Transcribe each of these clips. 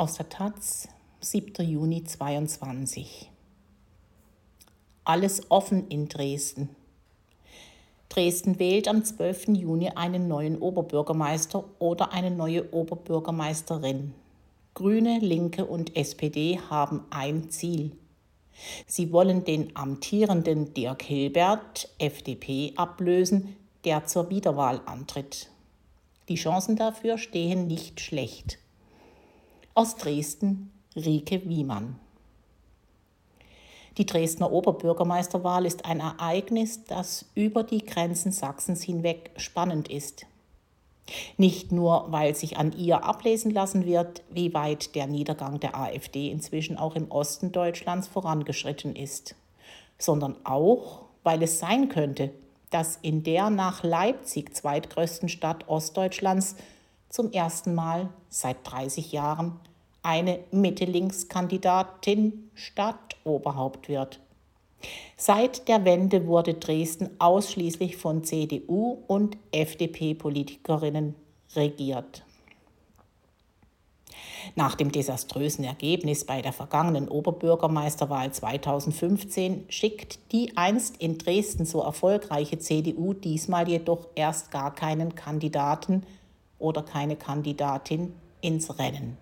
Aus der Taz, 7. Juni 22. Alles offen in Dresden. Dresden wählt am 12. Juni einen neuen Oberbürgermeister oder eine neue Oberbürgermeisterin. Grüne, Linke und SPD haben ein Ziel. Sie wollen den amtierenden Dirk Hilbert, FDP, ablösen, der zur Wiederwahl antritt. Die Chancen dafür stehen nicht schlecht. Aus Dresden Rike Wiemann. Die Dresdner Oberbürgermeisterwahl ist ein Ereignis, das über die Grenzen Sachsens hinweg spannend ist. Nicht nur, weil sich an ihr ablesen lassen wird, wie weit der Niedergang der AfD inzwischen auch im Osten Deutschlands vorangeschritten ist, sondern auch, weil es sein könnte, dass in der nach Leipzig zweitgrößten Stadt Ostdeutschlands zum ersten Mal seit 30 Jahren eine Mitte-Links-Kandidatin Stadtoberhaupt wird. Seit der Wende wurde Dresden ausschließlich von CDU und FDP-Politikerinnen regiert. Nach dem desaströsen Ergebnis bei der vergangenen Oberbürgermeisterwahl 2015 schickt die einst in Dresden so erfolgreiche CDU diesmal jedoch erst gar keinen Kandidaten oder keine Kandidatin ins Rennen.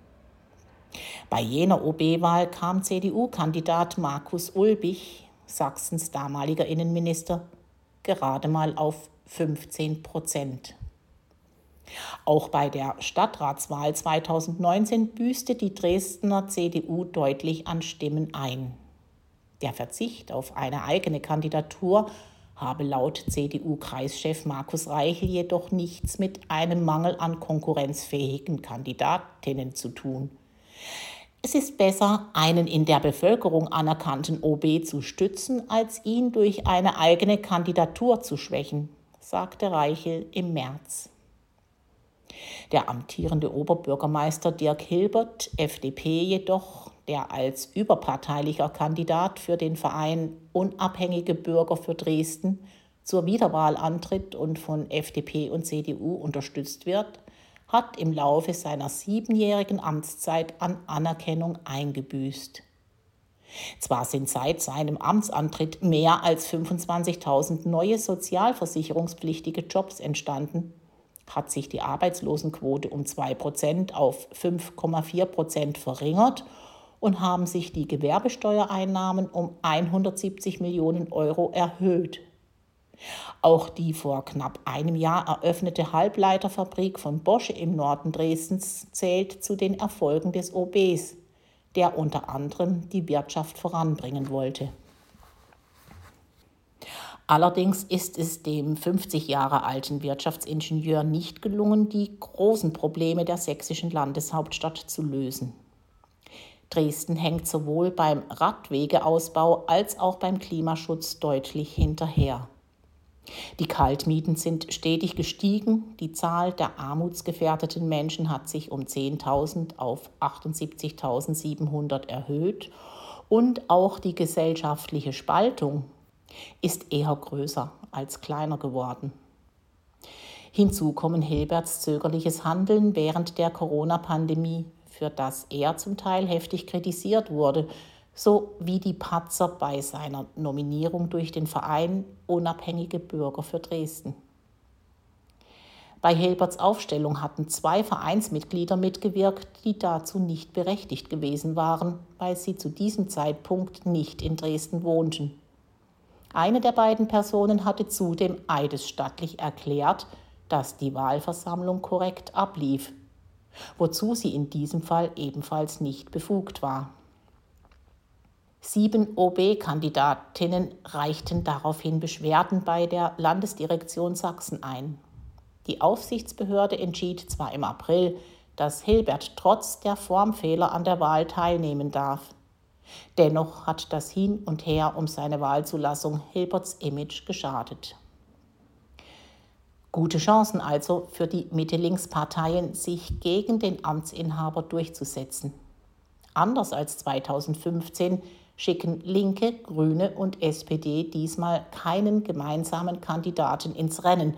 Bei jener OB-Wahl kam CDU-Kandidat Markus Ulbich Sachsens damaliger Innenminister, gerade mal auf 15 Prozent. Auch bei der Stadtratswahl 2019 büßte die Dresdner CDU deutlich an Stimmen ein. Der Verzicht auf eine eigene Kandidatur habe laut CDU-Kreischef Markus Reichel jedoch nichts mit einem Mangel an konkurrenzfähigen Kandidatinnen zu tun. Es ist besser, einen in der Bevölkerung anerkannten OB zu stützen, als ihn durch eine eigene Kandidatur zu schwächen, sagte Reichel im März. Der amtierende Oberbürgermeister Dirk Hilbert, FDP jedoch, der als überparteilicher Kandidat für den Verein Unabhängige Bürger für Dresden zur Wiederwahl antritt und von FDP und CDU unterstützt wird, hat im Laufe seiner siebenjährigen Amtszeit an Anerkennung eingebüßt. Zwar sind seit seinem Amtsantritt mehr als 25.000 neue sozialversicherungspflichtige Jobs entstanden, hat sich die Arbeitslosenquote um 2% auf 5,4% verringert und haben sich die Gewerbesteuereinnahmen um 170 Millionen Euro erhöht. Auch die vor knapp einem Jahr eröffnete Halbleiterfabrik von Bosch im Norden Dresdens zählt zu den Erfolgen des OBs, der unter anderem die Wirtschaft voranbringen wollte. Allerdings ist es dem 50 Jahre alten Wirtschaftsingenieur nicht gelungen, die großen Probleme der sächsischen Landeshauptstadt zu lösen. Dresden hängt sowohl beim Radwegeausbau als auch beim Klimaschutz deutlich hinterher. Die Kaltmieten sind stetig gestiegen. Die Zahl der armutsgefährdeten Menschen hat sich um 10.000 auf 78.700 erhöht. Und auch die gesellschaftliche Spaltung ist eher größer als kleiner geworden. Hinzu kommen Hilberts zögerliches Handeln während der Corona-Pandemie, für das er zum Teil heftig kritisiert wurde so wie die Patzer bei seiner Nominierung durch den Verein Unabhängige Bürger für Dresden. Bei Hilberts Aufstellung hatten zwei Vereinsmitglieder mitgewirkt, die dazu nicht berechtigt gewesen waren, weil sie zu diesem Zeitpunkt nicht in Dresden wohnten. Eine der beiden Personen hatte zudem eidesstattlich erklärt, dass die Wahlversammlung korrekt ablief, wozu sie in diesem Fall ebenfalls nicht befugt war. Sieben OB-Kandidatinnen reichten daraufhin Beschwerden bei der Landesdirektion Sachsen ein. Die Aufsichtsbehörde entschied zwar im April, dass Hilbert trotz der Formfehler an der Wahl teilnehmen darf. Dennoch hat das Hin und Her um seine Wahlzulassung Hilberts Image geschadet. Gute Chancen also für die Mitte-Links-Parteien, sich gegen den Amtsinhaber durchzusetzen. Anders als 2015 schicken Linke, Grüne und SPD diesmal keinen gemeinsamen Kandidaten ins Rennen,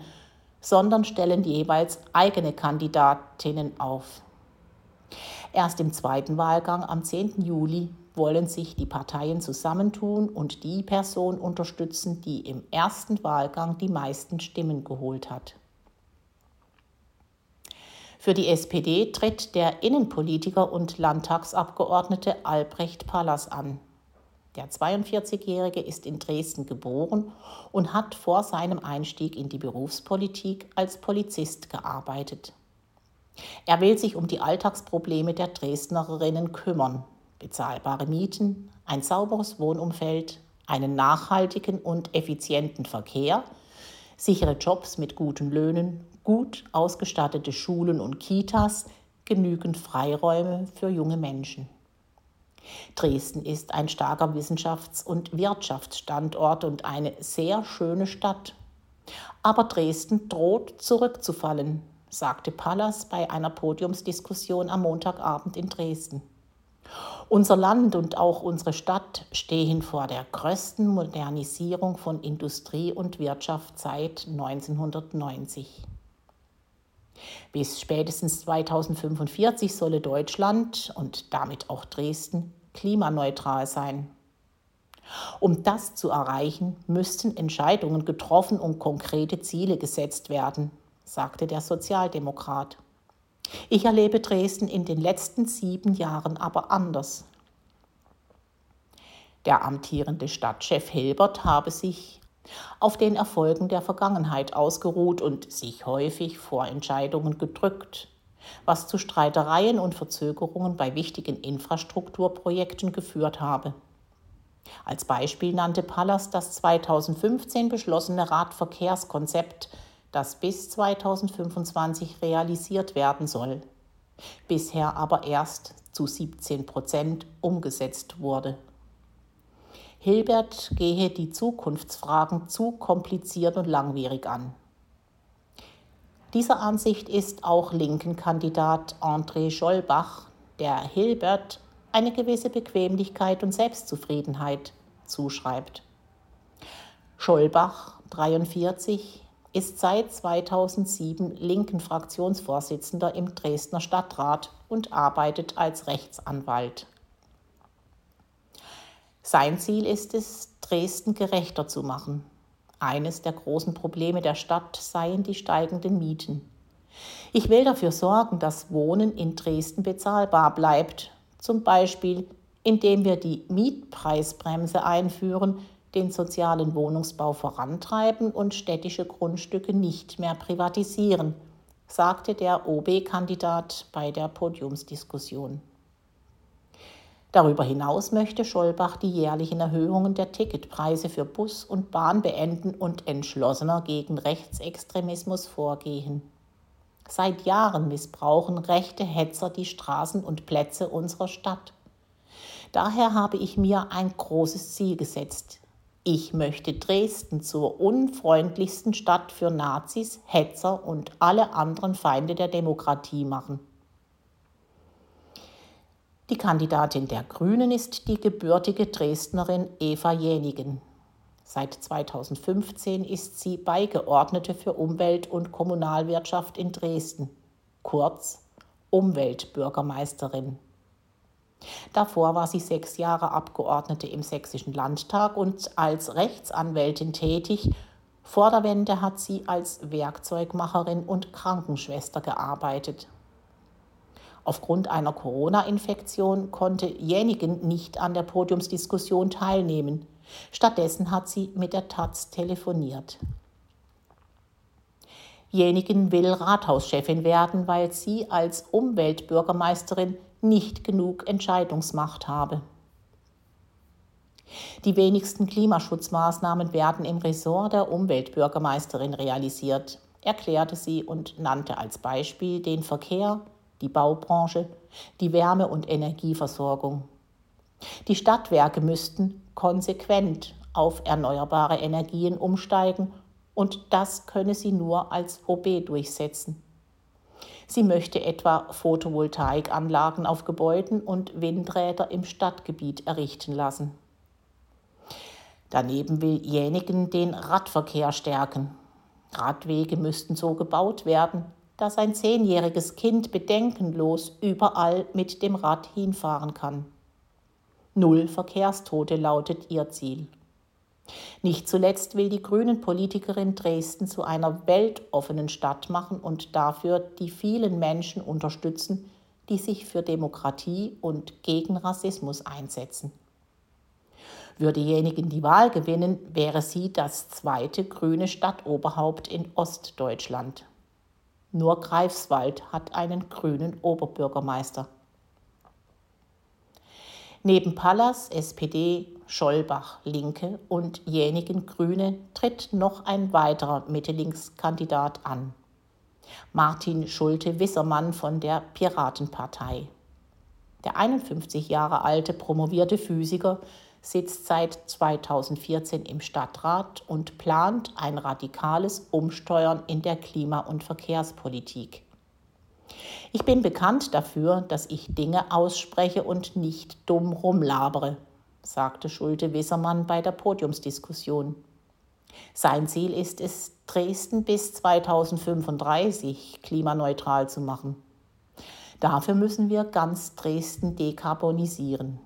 sondern stellen jeweils eigene Kandidatinnen auf. Erst im zweiten Wahlgang am 10. Juli wollen sich die Parteien zusammentun und die Person unterstützen, die im ersten Wahlgang die meisten Stimmen geholt hat. Für die SPD tritt der Innenpolitiker und Landtagsabgeordnete Albrecht Pallas an. Der 42-Jährige ist in Dresden geboren und hat vor seinem Einstieg in die Berufspolitik als Polizist gearbeitet. Er will sich um die Alltagsprobleme der Dresdnerinnen kümmern. Bezahlbare Mieten, ein sauberes Wohnumfeld, einen nachhaltigen und effizienten Verkehr, sichere Jobs mit guten Löhnen, gut ausgestattete Schulen und Kitas, genügend Freiräume für junge Menschen. Dresden ist ein starker Wissenschafts- und Wirtschaftsstandort und eine sehr schöne Stadt. Aber Dresden droht zurückzufallen, sagte Pallas bei einer Podiumsdiskussion am Montagabend in Dresden. Unser Land und auch unsere Stadt stehen vor der größten Modernisierung von Industrie und Wirtschaft seit 1990. Bis spätestens 2045 solle Deutschland und damit auch Dresden klimaneutral sein. Um das zu erreichen, müssten Entscheidungen getroffen und konkrete Ziele gesetzt werden, sagte der Sozialdemokrat. Ich erlebe Dresden in den letzten sieben Jahren aber anders. Der amtierende Stadtchef Hilbert habe sich auf den Erfolgen der Vergangenheit ausgeruht und sich häufig vor Entscheidungen gedrückt, was zu Streitereien und Verzögerungen bei wichtigen Infrastrukturprojekten geführt habe. Als Beispiel nannte Pallas das 2015 beschlossene Radverkehrskonzept, das bis 2025 realisiert werden soll, bisher aber erst zu 17 Prozent umgesetzt wurde. Hilbert gehe die Zukunftsfragen zu kompliziert und langwierig an. Dieser Ansicht ist auch linken Kandidat André Schollbach, der Hilbert eine gewisse Bequemlichkeit und Selbstzufriedenheit zuschreibt. Schollbach, 43, ist seit 2007 linken Fraktionsvorsitzender im Dresdner Stadtrat und arbeitet als Rechtsanwalt. Sein Ziel ist es, Dresden gerechter zu machen. Eines der großen Probleme der Stadt seien die steigenden Mieten. Ich will dafür sorgen, dass Wohnen in Dresden bezahlbar bleibt, zum Beispiel indem wir die Mietpreisbremse einführen, den sozialen Wohnungsbau vorantreiben und städtische Grundstücke nicht mehr privatisieren, sagte der OB-Kandidat bei der Podiumsdiskussion. Darüber hinaus möchte Schollbach die jährlichen Erhöhungen der Ticketpreise für Bus und Bahn beenden und entschlossener gegen Rechtsextremismus vorgehen. Seit Jahren missbrauchen rechte Hetzer die Straßen und Plätze unserer Stadt. Daher habe ich mir ein großes Ziel gesetzt. Ich möchte Dresden zur unfreundlichsten Stadt für Nazis, Hetzer und alle anderen Feinde der Demokratie machen. Die Kandidatin der Grünen ist die gebürtige Dresdnerin Eva Jänigen. Seit 2015 ist sie Beigeordnete für Umwelt und Kommunalwirtschaft in Dresden, kurz Umweltbürgermeisterin. Davor war sie sechs Jahre Abgeordnete im Sächsischen Landtag und als Rechtsanwältin tätig. Vor der Wende hat sie als Werkzeugmacherin und Krankenschwester gearbeitet. Aufgrund einer Corona-Infektion konnte Jänigen nicht an der Podiumsdiskussion teilnehmen. Stattdessen hat sie mit der Taz telefoniert. Jänigen will Rathauschefin werden, weil sie als Umweltbürgermeisterin nicht genug Entscheidungsmacht habe. Die wenigsten Klimaschutzmaßnahmen werden im Ressort der Umweltbürgermeisterin realisiert, erklärte sie und nannte als Beispiel den Verkehr, die Baubranche, die Wärme- und Energieversorgung. Die Stadtwerke müssten konsequent auf erneuerbare Energien umsteigen und das könne sie nur als OB durchsetzen. Sie möchte etwa Photovoltaikanlagen auf Gebäuden und Windräder im Stadtgebiet errichten lassen. Daneben will Jänigen den Radverkehr stärken. Radwege müssten so gebaut werden, dass ein zehnjähriges Kind bedenkenlos überall mit dem Rad hinfahren kann. Null Verkehrstote lautet ihr Ziel. Nicht zuletzt will die Grünen-Politikerin Dresden zu einer weltoffenen Stadt machen und dafür die vielen Menschen unterstützen, die sich für Demokratie und gegen Rassismus einsetzen. Würde diejenigen die Wahl gewinnen, wäre sie das zweite grüne Stadtoberhaupt in Ostdeutschland. Nur Greifswald hat einen grünen Oberbürgermeister. Neben Pallas, SPD, Schollbach, Linke und Jänigen Grüne tritt noch ein weiterer Mitte-Links-Kandidat an. Martin Schulte-Wissermann von der Piratenpartei. Der 51 Jahre alte promovierte Physiker sitzt seit 2014 im Stadtrat und plant ein radikales Umsteuern in der Klima- und Verkehrspolitik. Ich bin bekannt dafür, dass ich Dinge ausspreche und nicht dumm rumlabere, sagte Schulte-Wissermann bei der Podiumsdiskussion. Sein Ziel ist es, Dresden bis 2035 klimaneutral zu machen. Dafür müssen wir ganz Dresden dekarbonisieren.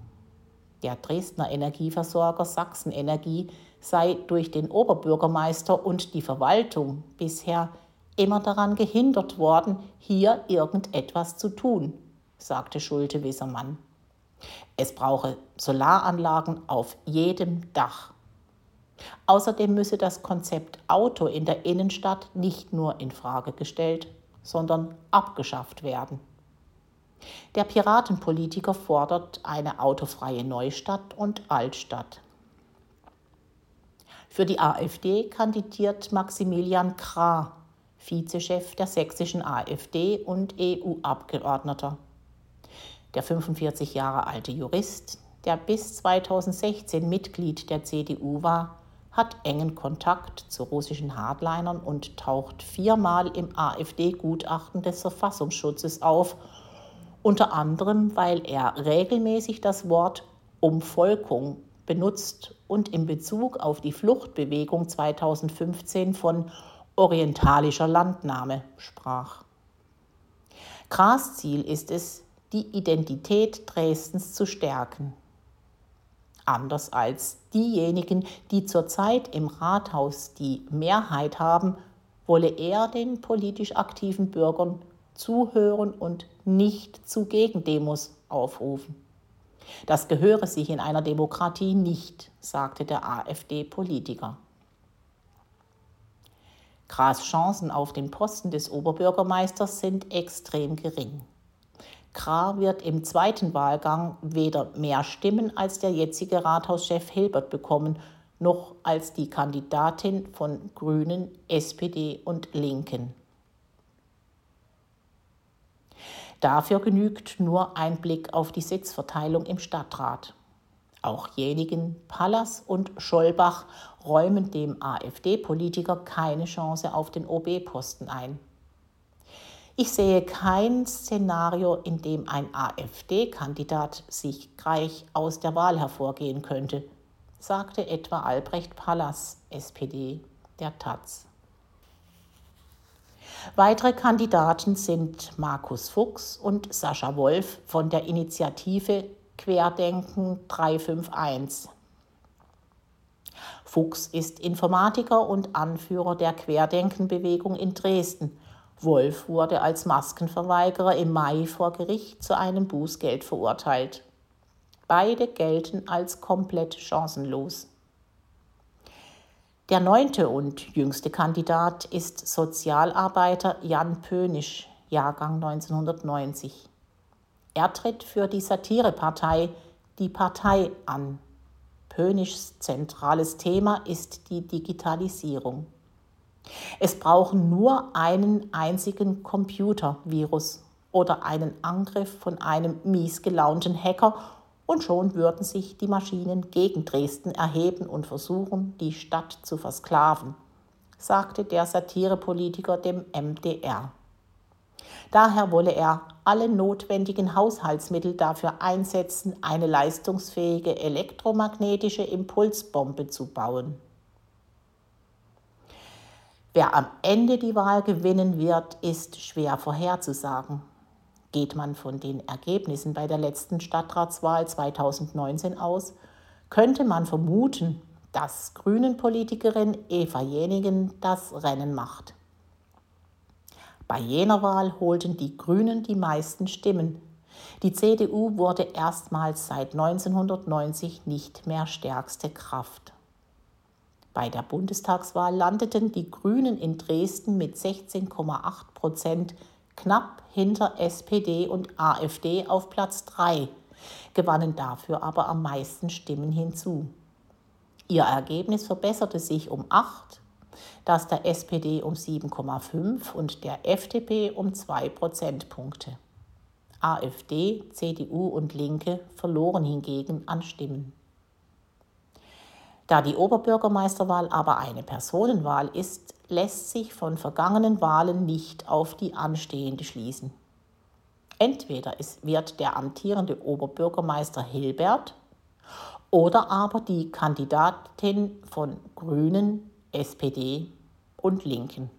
Der Dresdner Energieversorger Sachsenenergie sei durch den Oberbürgermeister und die Verwaltung bisher immer daran gehindert worden, hier irgendetwas zu tun, sagte Schulte-Wissermann. Es brauche Solaranlagen auf jedem Dach. Außerdem müsse das Konzept Auto in der Innenstadt nicht nur in Frage gestellt, sondern abgeschafft werden. Der Piratenpolitiker fordert eine autofreie Neustadt und Altstadt. Für die AfD kandidiert Maximilian Krah, Vizechef der sächsischen AfD und EU-Abgeordneter. Der 45 Jahre alte Jurist, der bis 2016 Mitglied der CDU war, hat engen Kontakt zu russischen Hardlinern und taucht viermal im AfD-Gutachten des Verfassungsschutzes auf unter anderem weil er regelmäßig das Wort Umvolkung benutzt und in Bezug auf die Fluchtbewegung 2015 von orientalischer Landnahme sprach. Gras Ziel ist es, die Identität Dresdens zu stärken. Anders als diejenigen, die zurzeit im Rathaus die Mehrheit haben, wolle er den politisch aktiven Bürgern zuhören und nicht zu Gegendemos aufrufen. Das gehöre sich in einer Demokratie nicht, sagte der AfD-Politiker. Gras Chancen auf den Posten des Oberbürgermeisters sind extrem gering. Kra wird im zweiten Wahlgang weder mehr Stimmen als der jetzige Rathauschef Hilbert bekommen, noch als die Kandidatin von Grünen, SPD und Linken. Dafür genügt nur ein Blick auf die Sitzverteilung im Stadtrat. Auch jenigen Pallas und Schollbach räumen dem AfD-Politiker keine Chance auf den OB-Posten ein. Ich sehe kein Szenario, in dem ein AfD-Kandidat sich gleich aus der Wahl hervorgehen könnte, sagte etwa Albrecht Pallas, SPD, der Taz. Weitere Kandidaten sind Markus Fuchs und Sascha Wolf von der Initiative Querdenken 351. Fuchs ist Informatiker und Anführer der Querdenkenbewegung in Dresden. Wolf wurde als Maskenverweigerer im Mai vor Gericht zu einem Bußgeld verurteilt. Beide gelten als komplett chancenlos. Der neunte und jüngste Kandidat ist Sozialarbeiter Jan Pönisch, Jahrgang 1990. Er tritt für die Satirepartei Die Partei an. Pönischs zentrales Thema ist die Digitalisierung. Es brauchen nur einen einzigen Computervirus oder einen Angriff von einem mies gelaunten Hacker und schon würden sich die Maschinen gegen Dresden erheben und versuchen, die Stadt zu versklaven, sagte der Satirepolitiker dem MDR. Daher wolle er alle notwendigen Haushaltsmittel dafür einsetzen, eine leistungsfähige elektromagnetische Impulsbombe zu bauen. Wer am Ende die Wahl gewinnen wird, ist schwer vorherzusagen. Geht man von den Ergebnissen bei der letzten Stadtratswahl 2019 aus, könnte man vermuten, dass Grünen-Politikerin Eva Jenigen das Rennen macht. Bei jener Wahl holten die Grünen die meisten Stimmen. Die CDU wurde erstmals seit 1990 nicht mehr stärkste Kraft. Bei der Bundestagswahl landeten die Grünen in Dresden mit 16,8 Prozent knapp hinter SPD und AfD auf Platz 3, gewannen dafür aber am meisten Stimmen hinzu. Ihr Ergebnis verbesserte sich um 8, das der SPD um 7,5 und der FDP um 2 Prozentpunkte. AfD, CDU und Linke verloren hingegen an Stimmen. Da die Oberbürgermeisterwahl aber eine Personenwahl ist, lässt sich von vergangenen Wahlen nicht auf die anstehende schließen. Entweder wird der amtierende Oberbürgermeister Hilbert oder aber die Kandidatin von Grünen, SPD und Linken.